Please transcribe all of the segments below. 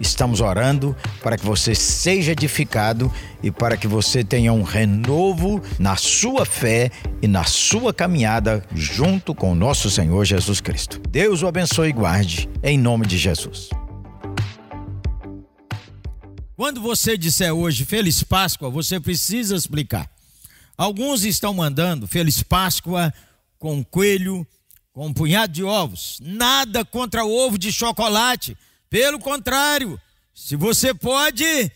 Estamos orando para que você seja edificado e para que você tenha um renovo na sua fé e na sua caminhada junto com o nosso Senhor Jesus Cristo. Deus o abençoe e guarde em nome de Jesus. Quando você disser hoje Feliz Páscoa, você precisa explicar. Alguns estão mandando Feliz Páscoa com coelho, com um punhado de ovos. Nada contra ovo de chocolate. Pelo contrário, se você pode,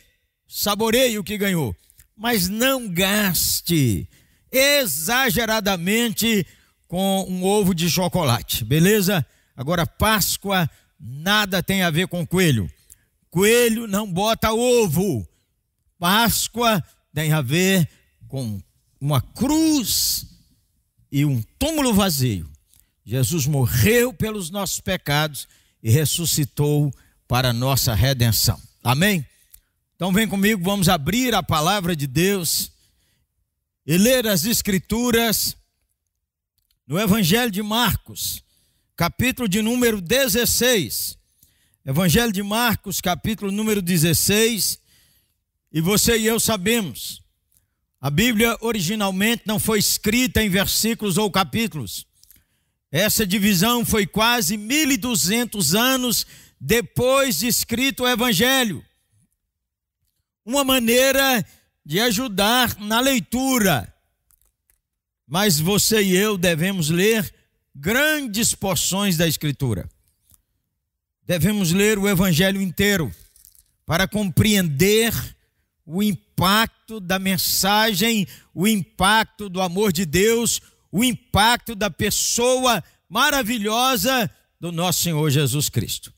saboreie o que ganhou. Mas não gaste exageradamente com um ovo de chocolate, beleza? Agora, Páscoa nada tem a ver com coelho. Coelho não bota ovo. Páscoa tem a ver com uma cruz e um túmulo vazio. Jesus morreu pelos nossos pecados e ressuscitou para nossa redenção. Amém? Então vem comigo, vamos abrir a palavra de Deus e ler as escrituras no Evangelho de Marcos, capítulo de número 16. Evangelho de Marcos, capítulo número 16. E você e eu sabemos, a Bíblia originalmente não foi escrita em versículos ou capítulos. Essa divisão foi quase 1200 anos depois de escrito o Evangelho. Uma maneira de ajudar na leitura. Mas você e eu devemos ler grandes porções da Escritura devemos ler o Evangelho inteiro para compreender o impacto da mensagem, o impacto do amor de Deus, o impacto da pessoa maravilhosa do nosso Senhor Jesus Cristo.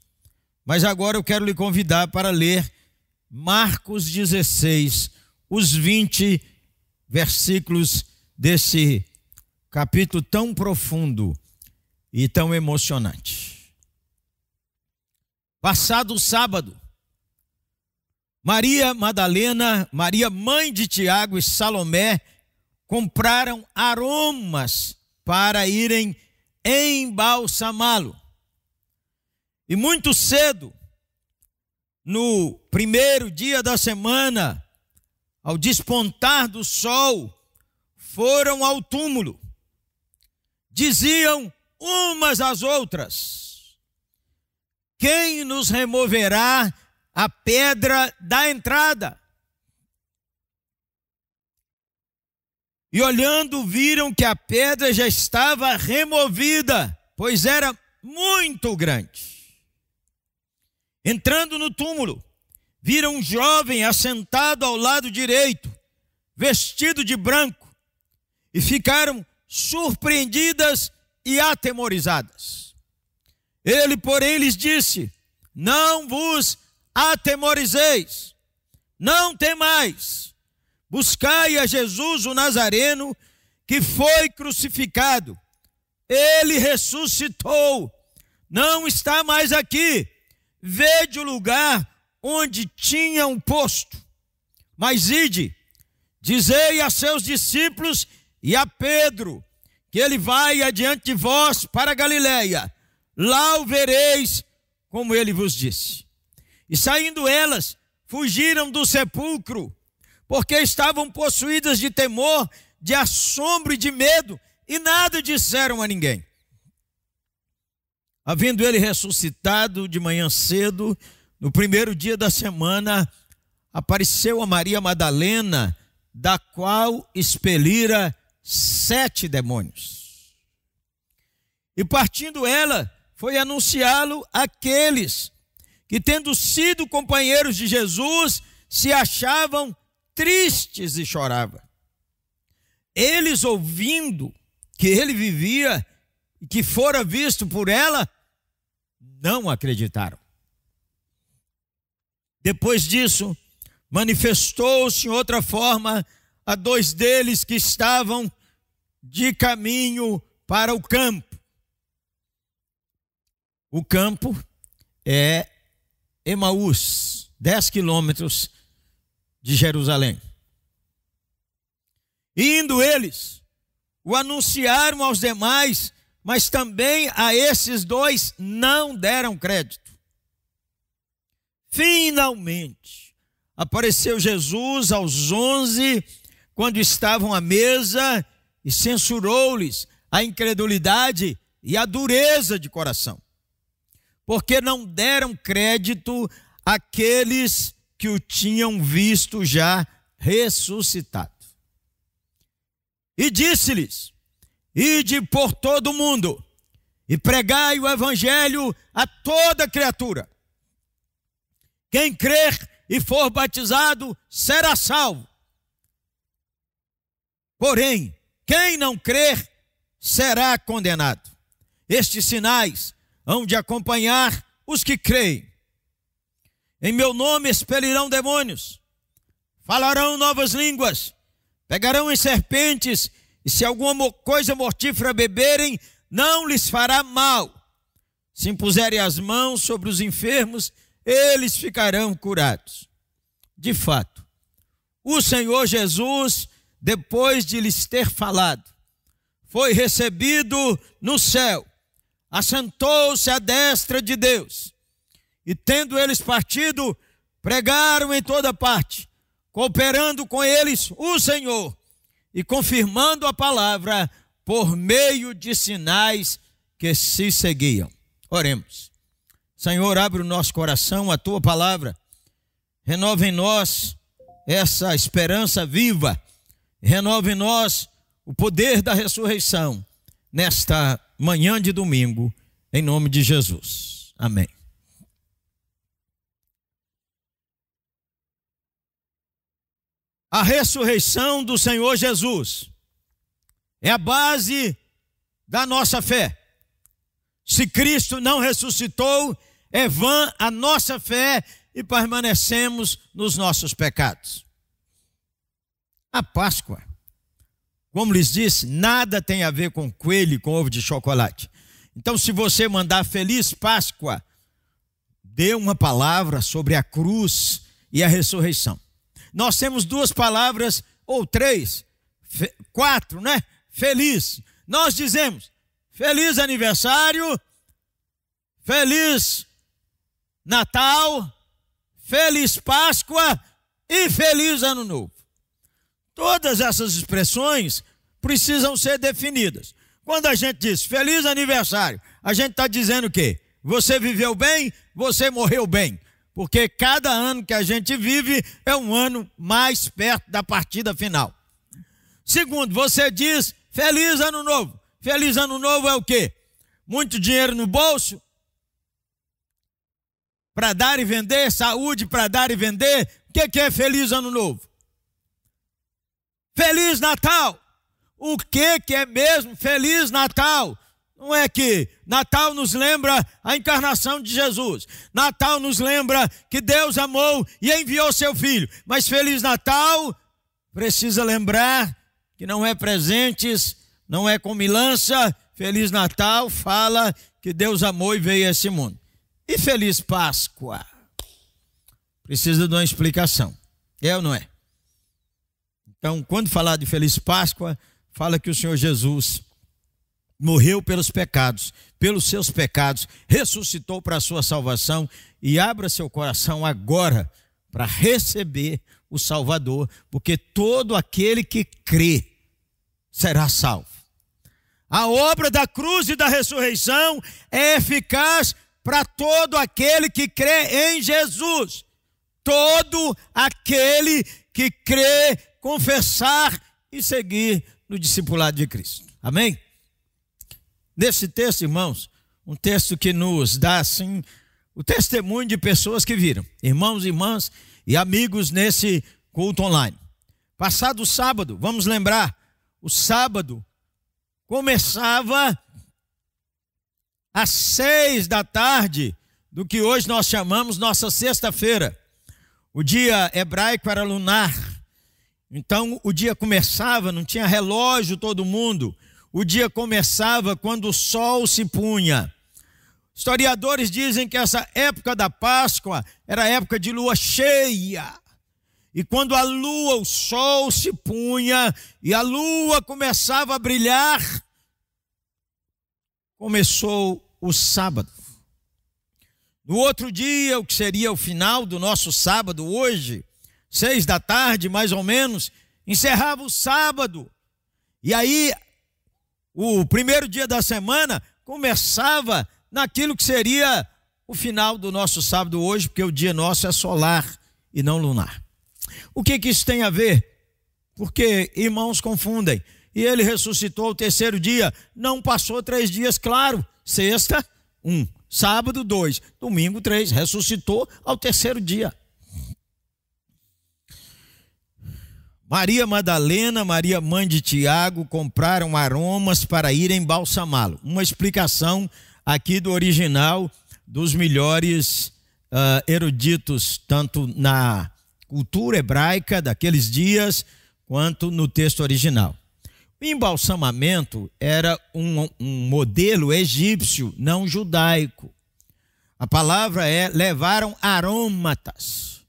Mas agora eu quero lhe convidar para ler Marcos 16, os 20 versículos desse capítulo tão profundo e tão emocionante. Passado o sábado, Maria Madalena, Maria mãe de Tiago e Salomé compraram aromas para irem embalsamá-lo. E muito cedo, no primeiro dia da semana, ao despontar do sol, foram ao túmulo. Diziam umas às outras: quem nos removerá a pedra da entrada? E olhando, viram que a pedra já estava removida, pois era muito grande. Entrando no túmulo, viram um jovem assentado ao lado direito, vestido de branco, e ficaram surpreendidas e atemorizadas. Ele, porém, lhes disse: Não vos atemorizeis, não temais, buscai a Jesus o Nazareno, que foi crucificado. Ele ressuscitou, não está mais aqui. Vede o lugar onde tinham posto. Mas ide, dizei a seus discípulos e a Pedro, que ele vai adiante de vós para Galiléia lá o vereis, como ele vos disse. E saindo elas, fugiram do sepulcro, porque estavam possuídas de temor, de assombro e de medo, e nada disseram a ninguém. Havendo ele ressuscitado de manhã cedo, no primeiro dia da semana, apareceu a Maria Madalena, da qual expelira sete demônios. E partindo ela, foi anunciá-lo àqueles que, tendo sido companheiros de Jesus, se achavam tristes e choravam. Eles, ouvindo que ele vivia e que fora visto por ela, não acreditaram. Depois disso, manifestou-se em outra forma a dois deles que estavam de caminho para o campo O campo é Emaús, 10 quilômetros de Jerusalém. Indo eles, o anunciaram aos demais, mas também a esses dois não deram crédito. Finalmente, apareceu Jesus aos onze, quando estavam à mesa, e censurou-lhes a incredulidade e a dureza de coração, porque não deram crédito àqueles que o tinham visto já ressuscitado. E disse-lhes: Ide por todo o mundo e pregai o evangelho a toda criatura. Quem crer e for batizado será salvo. Porém, quem não crer será condenado. Estes sinais hão de acompanhar os que creem. Em meu nome expelirão demônios, falarão novas línguas, pegarão em serpentes, e se alguma coisa mortífera beberem, não lhes fará mal. Se impuserem as mãos sobre os enfermos, eles ficarão curados. De fato, o Senhor Jesus, depois de lhes ter falado, foi recebido no céu, assentou-se à destra de Deus, e tendo eles partido, pregaram em toda parte, cooperando com eles o Senhor e confirmando a palavra por meio de sinais que se seguiam. Oremos. Senhor, abre o nosso coração, a tua palavra, renova em nós essa esperança viva, renova em nós o poder da ressurreição nesta manhã de domingo, em nome de Jesus. Amém. A ressurreição do Senhor Jesus é a base da nossa fé. Se Cristo não ressuscitou, é vã a nossa fé e permanecemos nos nossos pecados. A Páscoa, como lhes disse, nada tem a ver com coelho e com ovo de chocolate. Então, se você mandar feliz Páscoa, dê uma palavra sobre a cruz e a ressurreição nós temos duas palavras, ou três, quatro, né? Feliz. Nós dizemos feliz aniversário, feliz Natal, feliz Páscoa e feliz Ano Novo. Todas essas expressões precisam ser definidas. Quando a gente diz feliz aniversário, a gente está dizendo o quê? Você viveu bem, você morreu bem porque cada ano que a gente vive é um ano mais perto da partida final. Segundo, você diz feliz ano novo. Feliz ano novo é o quê? Muito dinheiro no bolso para dar e vender, saúde para dar e vender. O que, que é feliz ano novo? Feliz Natal. O que, que é mesmo feliz Natal? Não é que Natal nos lembra a encarnação de Jesus. Natal nos lembra que Deus amou e enviou seu filho. Mas Feliz Natal precisa lembrar que não é presentes, não é comilança. Feliz Natal fala que Deus amou e veio a esse mundo. E Feliz Páscoa? Precisa de uma explicação. É ou não é? Então, quando falar de Feliz Páscoa, fala que o Senhor Jesus morreu pelos pecados, pelos seus pecados, ressuscitou para a sua salvação e abra seu coração agora para receber o Salvador, porque todo aquele que crê será salvo. A obra da cruz e da ressurreição é eficaz para todo aquele que crê em Jesus. Todo aquele que crê, confessar e seguir no discipulado de Cristo. Amém? Desse texto, irmãos, um texto que nos dá assim o testemunho de pessoas que viram, irmãos, irmãs e amigos nesse culto online. Passado o sábado, vamos lembrar, o sábado começava às seis da tarde do que hoje nós chamamos nossa sexta-feira. O dia hebraico era lunar. Então o dia começava, não tinha relógio todo mundo. O dia começava quando o sol se punha. Historiadores dizem que essa época da Páscoa era época de lua cheia. E quando a lua, o sol se punha e a lua começava a brilhar, começou o sábado. No outro dia, o que seria o final do nosso sábado hoje, seis da tarde mais ou menos, encerrava o sábado. E aí, o primeiro dia da semana começava naquilo que seria o final do nosso sábado hoje, porque o dia nosso é solar e não lunar. O que, que isso tem a ver? Porque irmãos confundem. E ele ressuscitou ao terceiro dia, não passou três dias, claro. Sexta, um. Sábado, dois. Domingo, três. Ressuscitou ao terceiro dia. Maria Madalena, Maria mãe de Tiago, compraram aromas para ir embalsamá-lo. Uma explicação aqui do original dos melhores uh, eruditos, tanto na cultura hebraica daqueles dias, quanto no texto original. O embalsamamento era um, um modelo egípcio, não judaico. A palavra é levaram aromatas,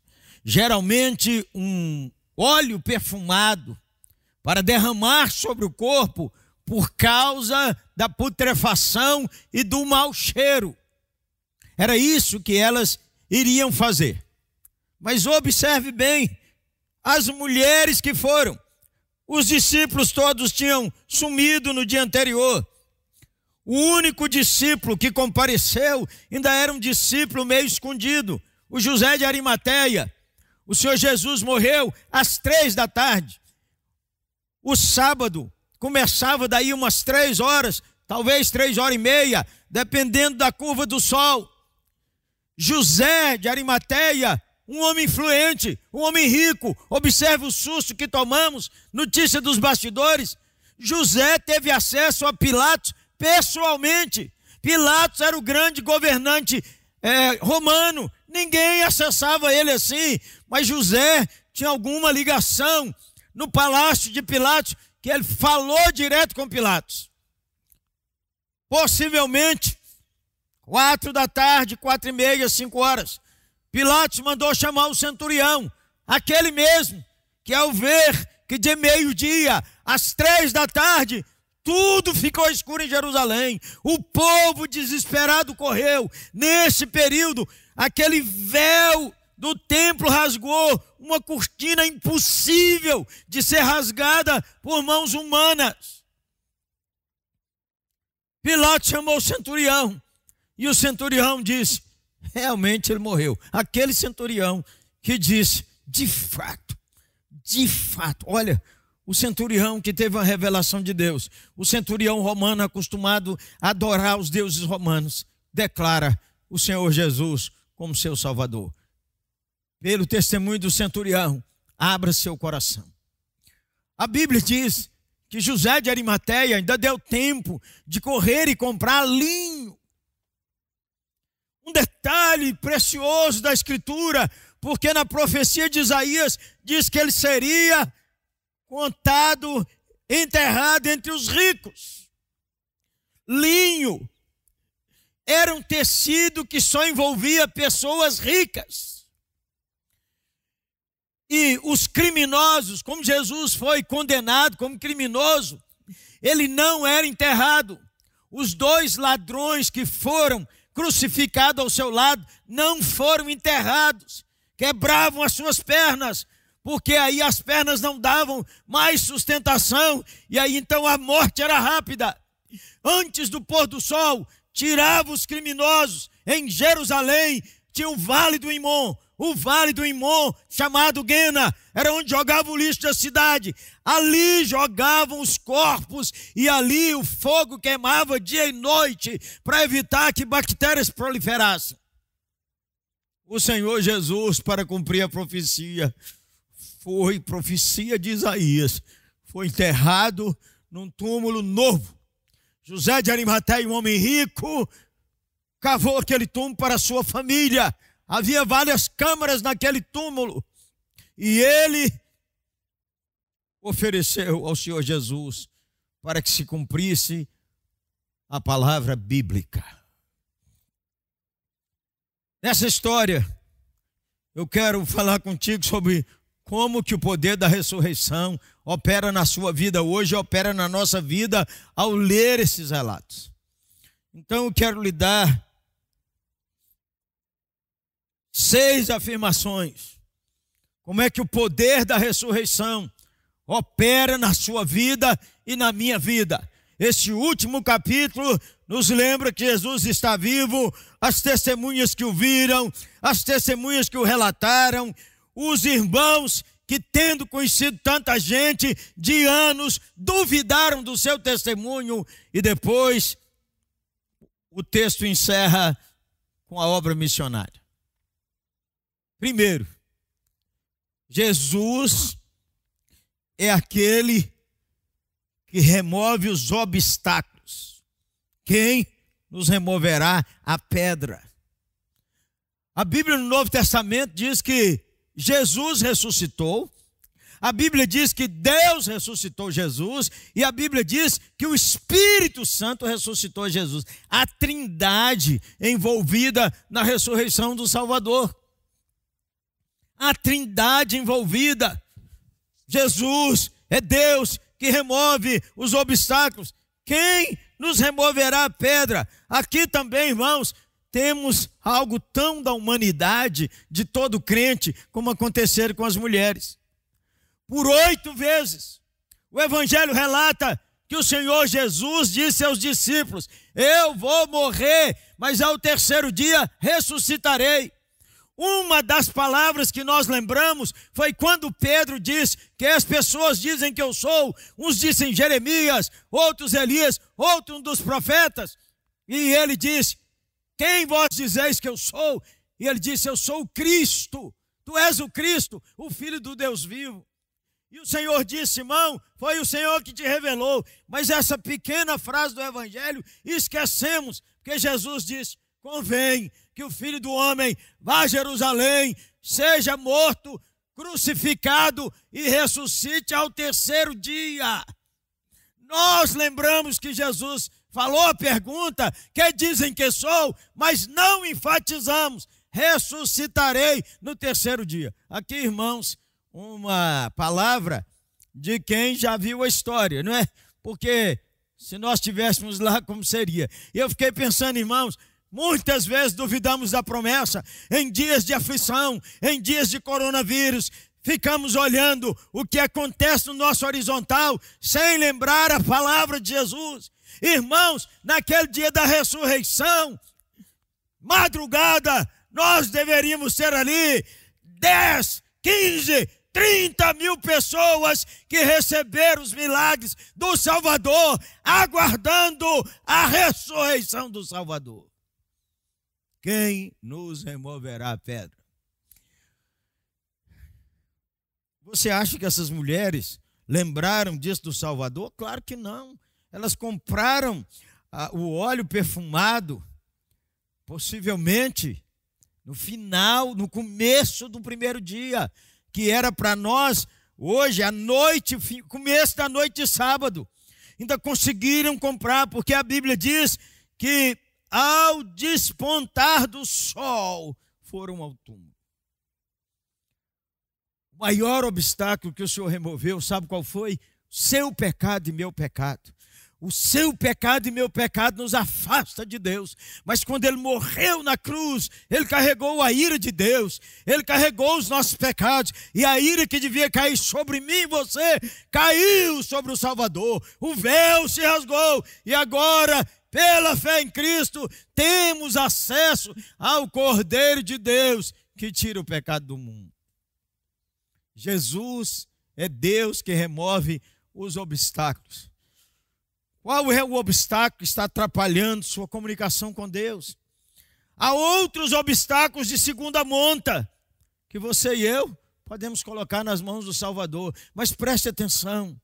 geralmente um óleo perfumado, para derramar sobre o corpo por causa da putrefação e do mau cheiro. Era isso que elas iriam fazer. Mas observe bem, as mulheres que foram, os discípulos todos tinham sumido no dia anterior. O único discípulo que compareceu ainda era um discípulo meio escondido, o José de Arimateia. O Senhor Jesus morreu às três da tarde. O sábado começava daí umas três horas, talvez três horas e meia, dependendo da curva do sol. José de Arimateia um homem influente, um homem rico. Observe o susto que tomamos. Notícia dos bastidores. José teve acesso a Pilatos pessoalmente. Pilatos era o grande governante é, romano. Ninguém acessava ele assim. Mas José tinha alguma ligação no palácio de Pilatos que ele falou direto com Pilatos. Possivelmente, quatro da tarde, quatro e meia, cinco horas. Pilatos mandou chamar o centurião, aquele mesmo, que ao ver que de meio-dia às três da tarde, tudo ficou escuro em Jerusalém, o povo desesperado correu. Nesse período, aquele véu do templo rasgou, uma cortina impossível de ser rasgada por mãos humanas. Pilatos chamou o centurião, e o centurião disse: realmente ele morreu. Aquele centurião que disse, de fato, de fato, olha, o centurião que teve uma revelação de Deus, o centurião romano acostumado a adorar os deuses romanos, declara o Senhor Jesus como seu Salvador. Pelo testemunho do centurião, abra seu coração. A Bíblia diz que José de Arimateia ainda deu tempo de correr e comprar linho um detalhe precioso da Escritura, porque na profecia de Isaías diz que ele seria contado, enterrado entre os ricos. Linho era um tecido que só envolvia pessoas ricas. E os criminosos, como Jesus foi condenado como criminoso, ele não era enterrado. Os dois ladrões que foram crucificado ao seu lado, não foram enterrados, quebravam as suas pernas, porque aí as pernas não davam mais sustentação, e aí então a morte era rápida. Antes do pôr do sol, tirava os criminosos em Jerusalém, tinha o vale do Imon, o vale do Imon, chamado Guena, era onde jogava o lixo da cidade. Ali jogavam os corpos e ali o fogo queimava dia e noite para evitar que bactérias proliferassem. O Senhor Jesus, para cumprir a profecia, foi profecia de Isaías, foi enterrado num túmulo novo. José de Arimateia, um homem rico, cavou aquele túmulo para sua família Havia várias câmaras naquele túmulo. E ele ofereceu ao Senhor Jesus para que se cumprisse a palavra bíblica. Nessa história, eu quero falar contigo sobre como que o poder da ressurreição opera na sua vida hoje, opera na nossa vida ao ler esses relatos. Então eu quero lhe dar seis afirmações. Como é que o poder da ressurreição opera na sua vida e na minha vida. Este último capítulo nos lembra que Jesus está vivo, as testemunhas que o viram, as testemunhas que o relataram, os irmãos que, tendo conhecido tanta gente de anos, duvidaram do seu testemunho, e depois o texto encerra com a obra missionária. Primeiro, Jesus é aquele que remove os obstáculos. Quem nos removerá a pedra? A Bíblia no Novo Testamento diz que Jesus ressuscitou. A Bíblia diz que Deus ressuscitou Jesus e a Bíblia diz que o Espírito Santo ressuscitou Jesus. A Trindade envolvida na ressurreição do Salvador. A Trindade envolvida. Jesus é Deus que remove os obstáculos. Quem nos removerá a pedra? Aqui também, irmãos, temos algo tão da humanidade de todo crente como aconteceram com as mulheres. Por oito vezes, o Evangelho relata que o Senhor Jesus disse aos discípulos: Eu vou morrer, mas ao terceiro dia ressuscitarei. Uma das palavras que nós lembramos foi quando Pedro diz que as pessoas dizem que eu sou, uns dizem Jeremias, outros Elias, outro um dos profetas. E ele disse: Quem vós dizeis que eu sou? E ele disse: Eu sou o Cristo. Tu és o Cristo, o Filho do Deus vivo. E o Senhor disse, irmão, foi o Senhor que te revelou. Mas essa pequena frase do Evangelho esquecemos, porque Jesus disse: convém que o filho do homem vá a Jerusalém, seja morto, crucificado e ressuscite ao terceiro dia. Nós lembramos que Jesus falou a pergunta: que dizem que sou, mas não enfatizamos, ressuscitarei no terceiro dia. Aqui, irmãos, uma palavra de quem já viu a história, não é? Porque se nós estivéssemos lá, como seria? Eu fiquei pensando, irmãos, Muitas vezes duvidamos da promessa, em dias de aflição, em dias de coronavírus, ficamos olhando o que acontece no nosso horizontal, sem lembrar a palavra de Jesus. Irmãos, naquele dia da ressurreição, madrugada, nós deveríamos ser ali 10, 15, 30 mil pessoas que receberam os milagres do Salvador, aguardando a ressurreição do Salvador. Quem nos removerá a pedra? Você acha que essas mulheres lembraram disso do Salvador? Claro que não. Elas compraram ah, o óleo perfumado, possivelmente no final, no começo do primeiro dia, que era para nós hoje, à noite, começo da noite de sábado. Ainda conseguiram comprar, porque a Bíblia diz que ao despontar do sol, foram ao túmulo. O maior obstáculo que o Senhor removeu, sabe qual foi? Seu pecado e meu pecado. O seu pecado e meu pecado nos afasta de Deus. Mas quando ele morreu na cruz, ele carregou a ira de Deus, ele carregou os nossos pecados, e a ira que devia cair sobre mim e você caiu sobre o Salvador. O véu se rasgou, e agora pela fé em Cristo, temos acesso ao Cordeiro de Deus que tira o pecado do mundo. Jesus é Deus que remove os obstáculos. Qual é o obstáculo que está atrapalhando sua comunicação com Deus? Há outros obstáculos de segunda monta que você e eu podemos colocar nas mãos do Salvador, mas preste atenção.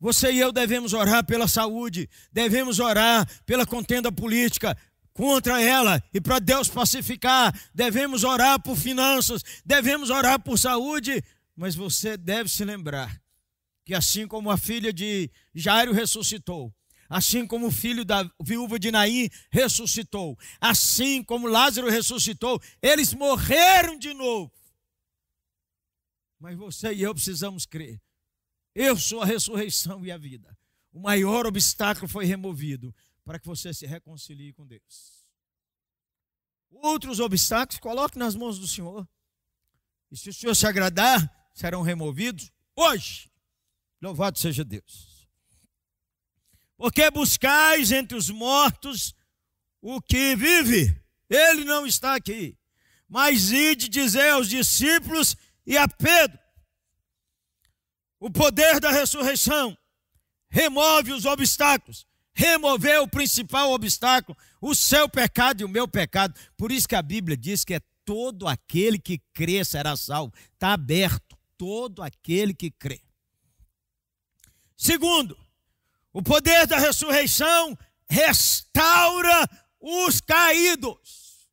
Você e eu devemos orar pela saúde, devemos orar pela contenda política contra ela e para Deus pacificar, devemos orar por finanças, devemos orar por saúde, mas você deve se lembrar que assim como a filha de Jairo ressuscitou, assim como o filho da viúva de Naim ressuscitou, assim como Lázaro ressuscitou, eles morreram de novo. Mas você e eu precisamos crer. Eu sou a ressurreição e a vida. O maior obstáculo foi removido para que você se reconcilie com Deus. Outros obstáculos, coloque nas mãos do Senhor. E se o Senhor se agradar, serão removidos hoje. Louvado seja Deus. Porque buscais entre os mortos o que vive. Ele não está aqui. Mas ide dizer aos discípulos e a Pedro: o poder da ressurreição remove os obstáculos, removeu o principal obstáculo, o seu pecado e o meu pecado. Por isso que a Bíblia diz que é todo aquele que crê será salvo. Está aberto, todo aquele que crê. Segundo, o poder da ressurreição restaura os caídos.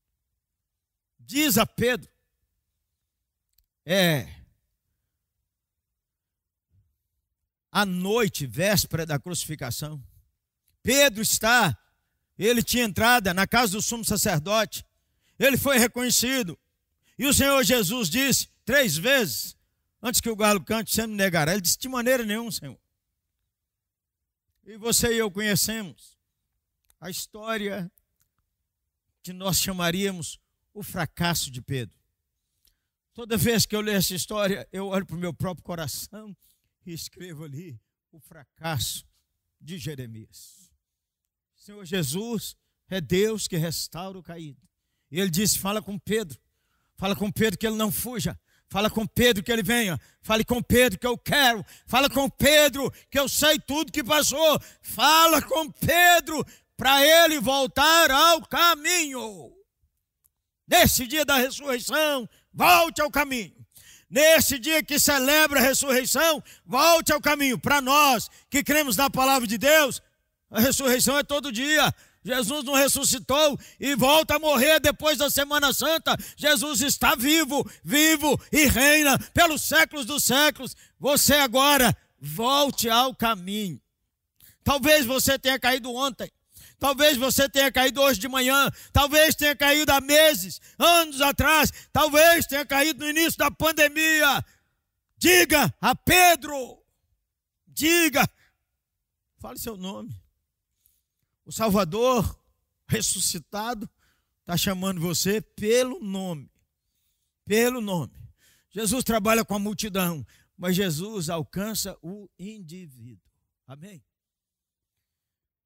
Diz a Pedro, é a noite, véspera da crucificação. Pedro está, ele tinha entrada na casa do sumo sacerdote, ele foi reconhecido. E o Senhor Jesus disse três vezes, antes que o galo cante, você me negará. Ele disse: De maneira nenhuma, Senhor. E você e eu conhecemos a história que nós chamaríamos o fracasso de Pedro. Toda vez que eu leio essa história, eu olho para o meu próprio coração e escrevo ali o fracasso de Jeremias. Senhor Jesus é Deus que restaura o caído. E ele disse: fala com Pedro, fala com Pedro que ele não fuja. Fala com Pedro que ele venha. Fale com Pedro que eu quero. Fala com Pedro que eu sei tudo que passou. Fala com Pedro para ele voltar ao caminho. Nesse dia da ressurreição, volte ao caminho. Nesse dia que celebra a ressurreição, volte ao caminho. Para nós que cremos na palavra de Deus, a ressurreição é todo dia. Jesus não ressuscitou e volta a morrer depois da Semana Santa. Jesus está vivo, vivo e reina pelos séculos dos séculos. Você agora volte ao caminho. Talvez você tenha caído ontem. Talvez você tenha caído hoje de manhã, talvez tenha caído há meses, anos atrás, talvez tenha caído no início da pandemia. Diga a Pedro, diga, fale seu nome. O Salvador ressuscitado está chamando você pelo nome. Pelo nome. Jesus trabalha com a multidão, mas Jesus alcança o indivíduo. Amém?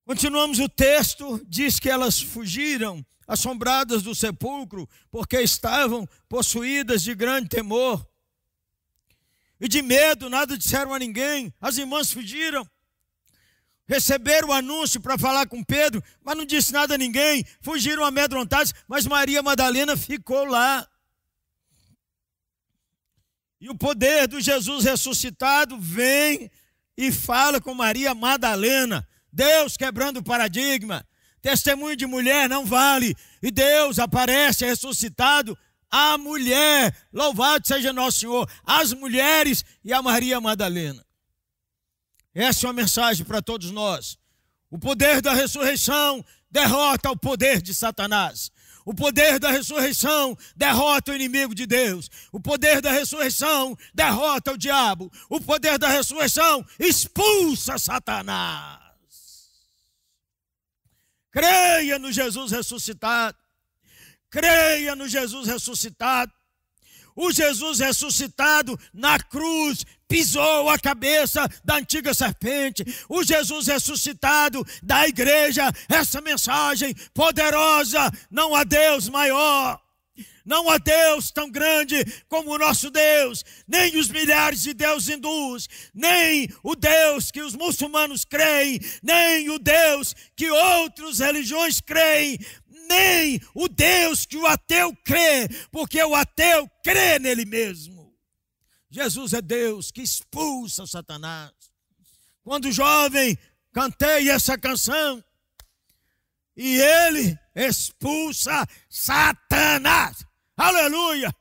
Continuamos o texto, diz que elas fugiram, assombradas do sepulcro, porque estavam possuídas de grande temor. E de medo, nada disseram a ninguém. As irmãs fugiram. Receberam o anúncio para falar com Pedro, mas não disse nada a ninguém. Fugiram amedrontadas, mas Maria Madalena ficou lá. E o poder do Jesus ressuscitado vem e fala com Maria Madalena. Deus quebrando o paradigma. Testemunho de mulher não vale. E Deus aparece ressuscitado a mulher. Louvado seja nosso Senhor. As mulheres e a Maria Madalena. Essa é uma mensagem para todos nós. O poder da ressurreição derrota o poder de Satanás. O poder da ressurreição derrota o inimigo de Deus. O poder da ressurreição derrota o diabo. O poder da ressurreição expulsa Satanás. Creia no Jesus ressuscitado. Creia no Jesus ressuscitado. O Jesus ressuscitado na cruz pisou a cabeça da antiga serpente. O Jesus ressuscitado da igreja, essa mensagem poderosa, não há Deus maior. Não há Deus tão grande como o nosso Deus, nem os milhares de deuses hindus, nem o Deus que os muçulmanos creem, nem o Deus que outras religiões creem, nem o Deus que o ateu crê, porque o ateu crê nele mesmo. Jesus é Deus que expulsa Satanás. Quando jovem, cantei essa canção e ele expulsa Satanás. Aleluia!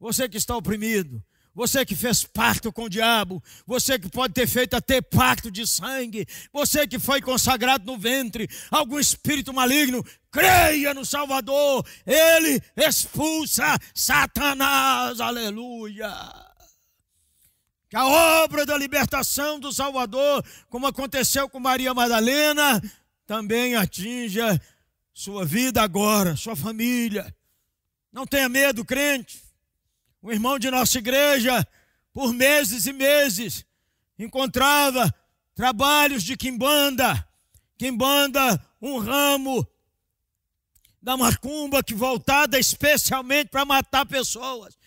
Você que está oprimido, você que fez pacto com o diabo, você que pode ter feito até pacto de sangue, você que foi consagrado no ventre, algum espírito maligno, creia no Salvador, ele expulsa Satanás, aleluia. Que a obra da libertação do Salvador, como aconteceu com Maria Madalena, também atinja sua vida agora, sua família. Não tenha medo, crente um irmão de nossa igreja, por meses e meses, encontrava trabalhos de quimbanda, quimbanda, um ramo da macumba que voltada especialmente para matar pessoas.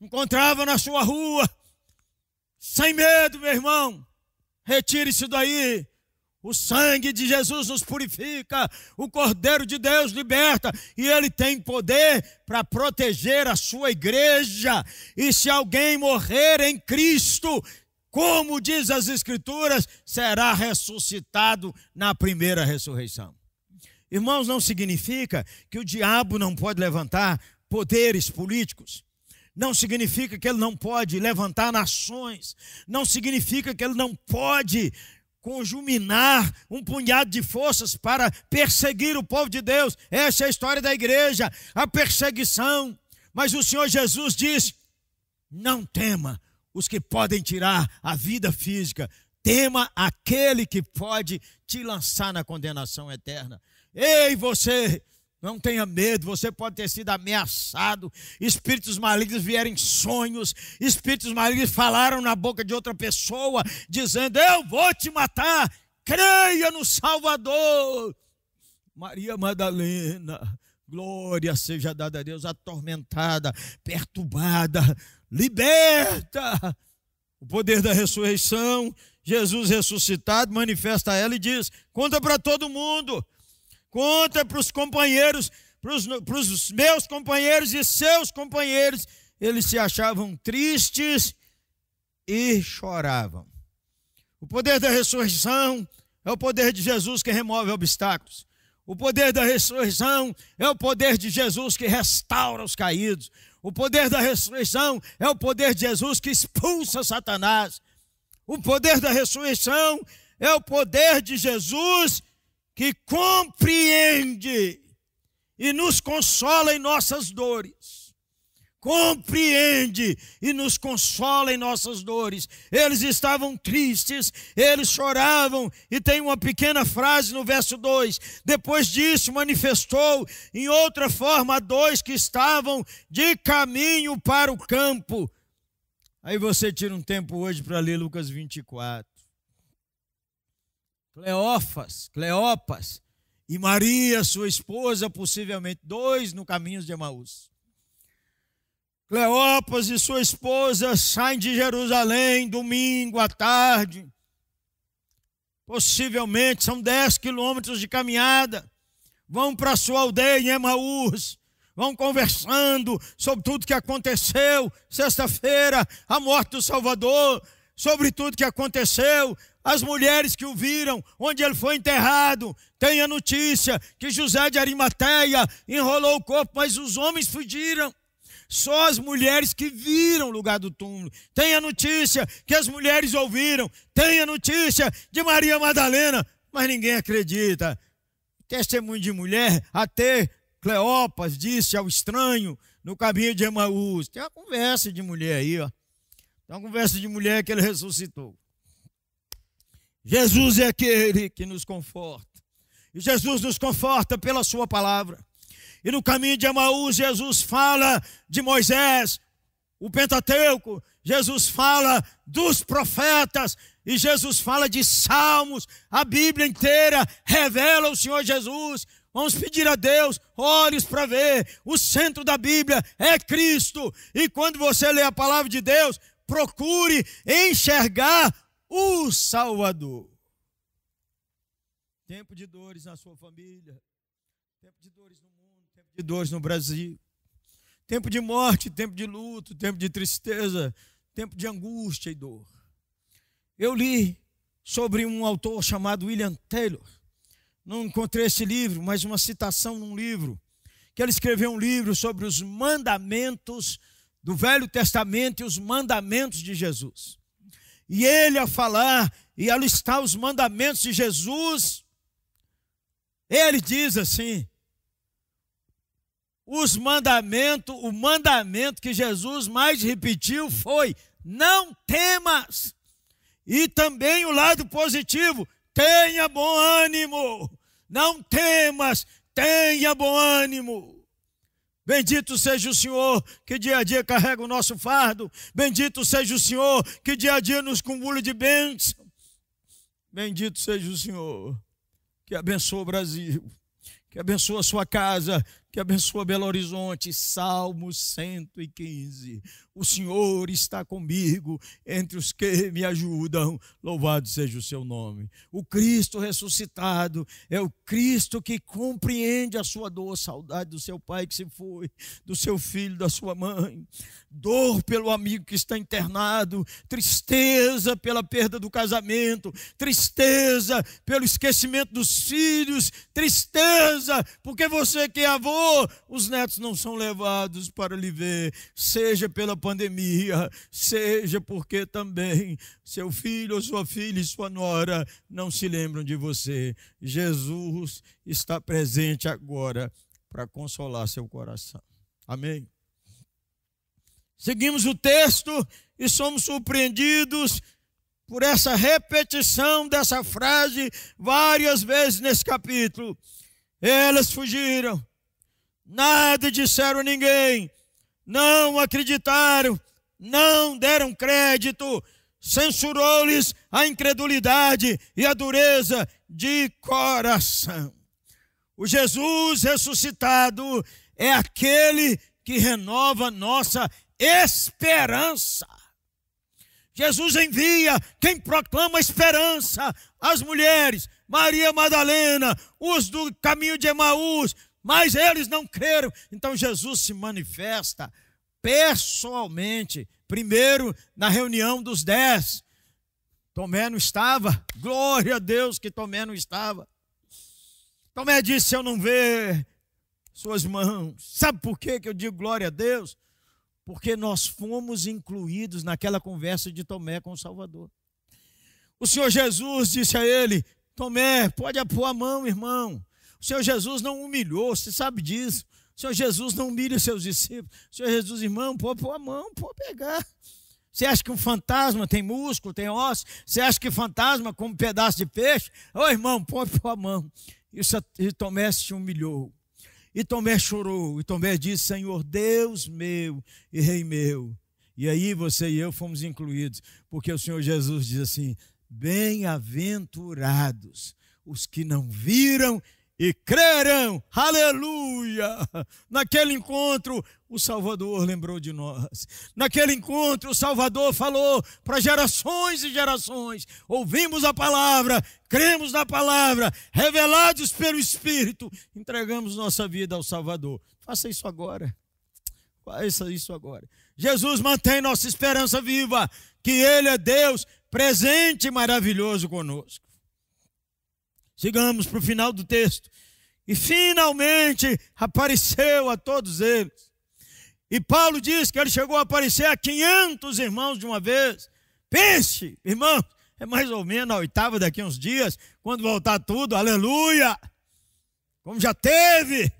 Encontrava na sua rua, sem medo, meu irmão. Retire isso daí. O sangue de Jesus nos purifica, o Cordeiro de Deus liberta, e ele tem poder para proteger a sua igreja. E se alguém morrer em Cristo, como diz as Escrituras, será ressuscitado na primeira ressurreição. Irmãos, não significa que o diabo não pode levantar poderes políticos. Não significa que ele não pode levantar nações. Não significa que ele não pode conjuminar um punhado de forças para perseguir o povo de Deus. Essa é a história da igreja, a perseguição. Mas o Senhor Jesus disse: não tema os que podem tirar a vida física, tema aquele que pode te lançar na condenação eterna. Ei, você não tenha medo, você pode ter sido ameaçado. Espíritos malignos vieram em sonhos, espíritos malignos falaram na boca de outra pessoa, dizendo: Eu vou te matar, creia no Salvador. Maria Madalena, glória seja dada a Deus, atormentada, perturbada, liberta. O poder da ressurreição, Jesus ressuscitado, manifesta a ela e diz: Conta para todo mundo conta para os companheiros, para os meus companheiros e seus companheiros. Eles se achavam tristes e choravam. O poder da ressurreição é o poder de Jesus que remove obstáculos. O poder da ressurreição é o poder de Jesus que restaura os caídos. O poder da ressurreição é o poder de Jesus que expulsa Satanás. O poder da ressurreição é o poder de Jesus que compreende e nos consola em nossas dores. Compreende e nos consola em nossas dores. Eles estavam tristes, eles choravam, e tem uma pequena frase no verso 2: depois disso, manifestou em outra forma a dois que estavam de caminho para o campo. Aí você tira um tempo hoje para ler Lucas 24. Cleófas, Cleopas e Maria, sua esposa, possivelmente dois no caminho de Emaús. Cleopas e sua esposa saem de Jerusalém domingo à tarde. Possivelmente são dez quilômetros de caminhada. Vão para sua aldeia em Emaús. Vão conversando sobre tudo que aconteceu sexta-feira, a morte do Salvador, sobre tudo que aconteceu, as mulheres que o viram, onde ele foi enterrado, tem a notícia que José de Arimateia enrolou o corpo, mas os homens fugiram. Só as mulheres que viram o lugar do túmulo. Tem a notícia que as mulheres ouviram. Tem a notícia de Maria Madalena, mas ninguém acredita. Testemunho de mulher, até Cleopas disse ao estranho no caminho de Emaús. Tem uma conversa de mulher aí, ó. Tem uma conversa de mulher que ele ressuscitou. Jesus é aquele que nos conforta. E Jesus nos conforta pela Sua palavra. E no caminho de Emaús, Jesus fala de Moisés, o Pentateuco. Jesus fala dos profetas. E Jesus fala de salmos. A Bíblia inteira revela o Senhor Jesus. Vamos pedir a Deus olhos para ver. O centro da Bíblia é Cristo. E quando você lê a palavra de Deus, procure enxergar o Salvador. Tempo de dores na sua família, tempo de dores no mundo, tempo de dores no Brasil, tempo de morte, tempo de luto, tempo de tristeza, tempo de angústia e dor. Eu li sobre um autor chamado William Taylor. Não encontrei esse livro, mas uma citação num livro. Que ele escreveu um livro sobre os mandamentos do Velho Testamento e os mandamentos de Jesus. E ele, a falar e a listar os mandamentos de Jesus, ele diz assim: os mandamentos, o mandamento que Jesus mais repetiu foi: não temas. E também o lado positivo: tenha bom ânimo. Não temas, tenha bom ânimo. Bendito seja o Senhor que dia a dia carrega o nosso fardo. Bendito seja o Senhor que dia a dia nos cumula de bênção. Bendito seja o Senhor que abençoa o Brasil, que abençoa a sua casa, que abençoa Belo Horizonte, Salmo 115. O Senhor está comigo entre os que me ajudam. Louvado seja o seu nome. O Cristo ressuscitado é o Cristo que compreende a sua dor, saudade do seu pai que se foi, do seu filho, da sua mãe, dor pelo amigo que está internado, tristeza pela perda do casamento, tristeza pelo esquecimento dos filhos, tristeza porque você que é avô os netos não são levados para lhe ver, seja pela pandemia, seja porque também seu filho ou sua filha e sua nora não se lembram de você. Jesus está presente agora para consolar seu coração. Amém. Seguimos o texto e somos surpreendidos por essa repetição dessa frase várias vezes nesse capítulo. Elas fugiram, nada disseram a ninguém, não acreditaram, não deram crédito, censurou-lhes a incredulidade e a dureza de coração. O Jesus ressuscitado é aquele que renova nossa esperança. Jesus envia quem proclama esperança às mulheres, Maria Madalena, os do caminho de Emaús, mas eles não creram. Então Jesus se manifesta pessoalmente, primeiro na reunião dos dez. Tomé não estava, glória a Deus que Tomé não estava. Tomé disse: Se eu não ver suas mãos, sabe por que eu digo glória a Deus? Porque nós fomos incluídos naquela conversa de Tomé com o Salvador. O Senhor Jesus disse a ele: Tomé, pode pôr a mão, irmão. O Senhor Jesus não humilhou, você sabe disso. O Senhor Jesus não humilha os seus discípulos. O Senhor Jesus, irmão, pode pôr a mão, pode pegar. Você acha que um fantasma tem músculo, tem osso? Você acha que fantasma como um pedaço de peixe? Ô irmão, pode pôr a mão. E Tomé se humilhou. E Tomé chorou. E Tomé disse: Senhor, Deus meu e Rei meu. E aí você e eu fomos incluídos, porque o Senhor Jesus diz assim: Bem-aventurados os que não viram e creram, aleluia. Naquele encontro, o Salvador lembrou de nós. Naquele encontro, o Salvador falou para gerações e gerações: ouvimos a palavra, cremos na palavra, revelados pelo Espírito, entregamos nossa vida ao Salvador. Faça isso agora. Faça isso agora. Jesus mantém nossa esperança viva, que Ele é Deus presente e maravilhoso conosco. Sigamos para o final do texto. E finalmente apareceu a todos eles. E Paulo diz que ele chegou a aparecer a 500 irmãos de uma vez. Pense, irmãos, é mais ou menos a oitava daqui a uns dias, quando voltar tudo, aleluia! Como já teve.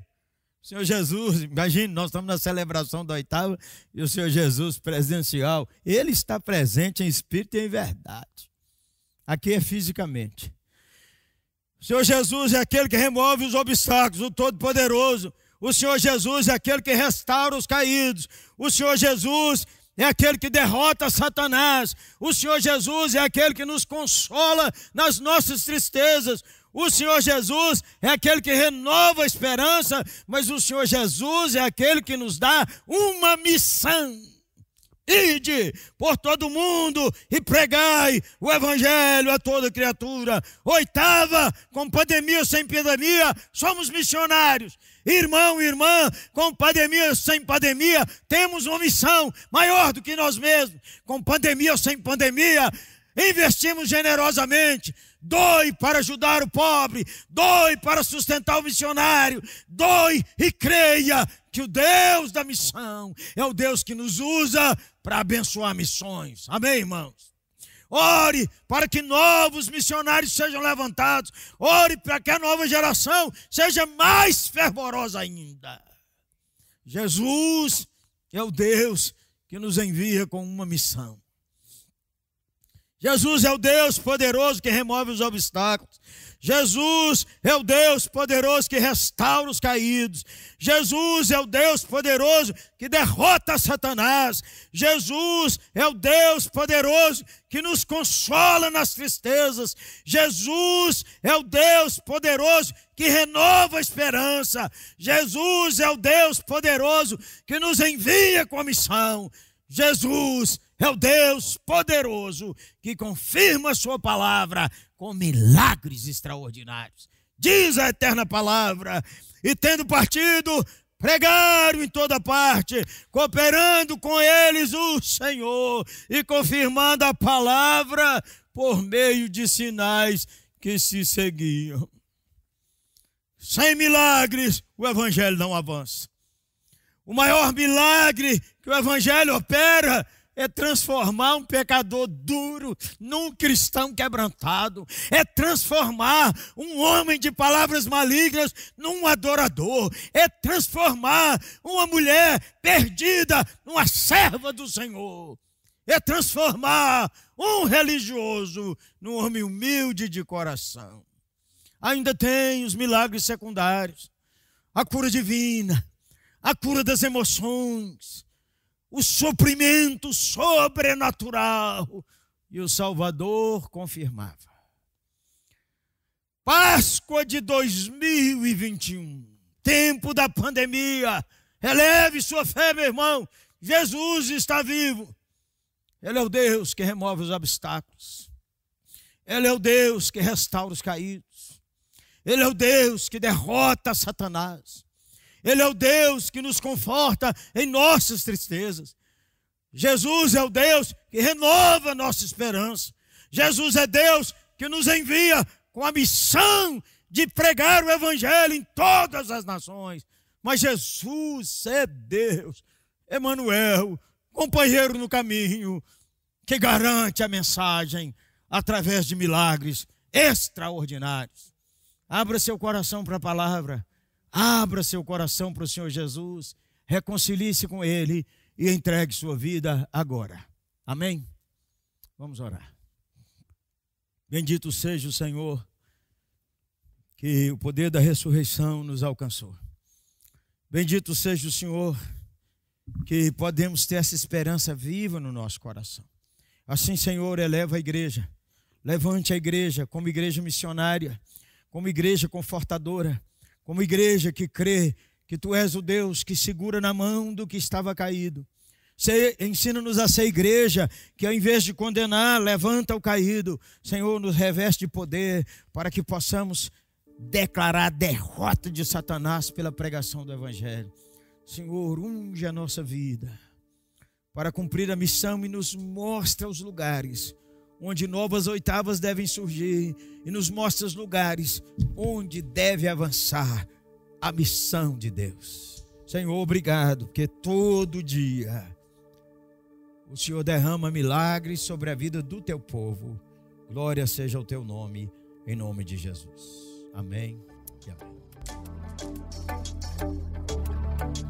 Senhor Jesus, imagine, nós estamos na celebração da oitava e o Senhor Jesus presencial, ele está presente em espírito e em verdade. Aqui é fisicamente. O Senhor Jesus é aquele que remove os obstáculos, o Todo-Poderoso. O Senhor Jesus é aquele que restaura os caídos. O Senhor Jesus é aquele que derrota Satanás. O Senhor Jesus é aquele que nos consola nas nossas tristezas. O Senhor Jesus é aquele que renova a esperança, mas o Senhor Jesus é aquele que nos dá uma missão. Ide por todo mundo e pregai o evangelho a toda criatura. Oitava, com pandemia ou sem pandemia, somos missionários. Irmão, irmã, com pandemia ou sem pandemia, temos uma missão maior do que nós mesmos. Com pandemia ou sem pandemia, investimos generosamente. Doe para ajudar o pobre, doe para sustentar o missionário, doe e creia que o Deus da missão é o Deus que nos usa para abençoar missões. Amém, irmãos? Ore para que novos missionários sejam levantados. Ore para que a nova geração seja mais fervorosa ainda. Jesus é o Deus que nos envia com uma missão. Jesus é o Deus poderoso que remove os obstáculos. Jesus é o Deus poderoso que restaura os caídos. Jesus é o Deus poderoso que derrota Satanás. Jesus é o Deus poderoso que nos consola nas tristezas. Jesus é o Deus poderoso que renova a esperança. Jesus é o Deus poderoso que nos envia com a missão. Jesus é o Deus poderoso que confirma a sua palavra com milagres extraordinários. Diz a eterna palavra, e tendo partido, pregaram em toda parte, cooperando com eles o Senhor e confirmando a palavra por meio de sinais que se seguiam. Sem milagres, o evangelho não avança. O maior milagre que o evangelho opera é transformar um pecador duro num cristão quebrantado, é transformar um homem de palavras malignas num adorador, é transformar uma mulher perdida numa serva do Senhor, é transformar um religioso num homem humilde de coração. Ainda tem os milagres secundários, a cura divina, a cura das emoções, o suprimento sobrenatural. E o Salvador confirmava. Páscoa de 2021, tempo da pandemia. Eleve sua fé, meu irmão. Jesus está vivo. Ele é o Deus que remove os obstáculos. Ele é o Deus que restaura os caídos. Ele é o Deus que derrota Satanás. Ele é o Deus que nos conforta em nossas tristezas. Jesus é o Deus que renova nossa esperança. Jesus é Deus que nos envia com a missão de pregar o Evangelho em todas as nações. Mas Jesus é Deus, Emanuel, companheiro no caminho, que garante a mensagem através de milagres extraordinários. Abra seu coração para a palavra. Abra seu coração para o Senhor Jesus, reconcilie-se com Ele e entregue sua vida agora. Amém? Vamos orar. Bendito seja o Senhor, que o poder da ressurreição nos alcançou. Bendito seja o Senhor, que podemos ter essa esperança viva no nosso coração. Assim, Senhor, eleva a igreja. Levante a igreja como igreja missionária, como igreja confortadora como igreja que crê que tu és o Deus que segura na mão do que estava caído. Ensina-nos a ser igreja que, ao invés de condenar, levanta o caído. Senhor, nos reveste de poder para que possamos declarar a derrota de Satanás pela pregação do Evangelho. Senhor, unge a nossa vida para cumprir a missão e nos mostra os lugares onde novas oitavas devem surgir e nos mostra os lugares onde deve avançar a missão de Deus. Senhor, obrigado, porque todo dia o Senhor derrama milagres sobre a vida do teu povo. Glória seja o teu nome, em nome de Jesus. Amém e amém.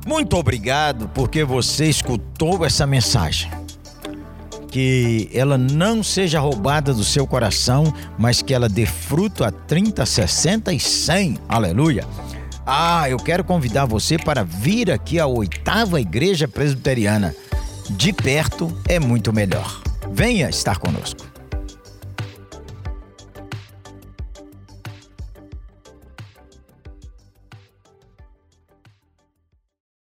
Muito obrigado porque você escutou essa mensagem que ela não seja roubada do seu coração, mas que ela dê fruto a 30, 60 e 100. Aleluia. Ah, eu quero convidar você para vir aqui à oitava igreja presbiteriana. De perto é muito melhor. Venha estar conosco.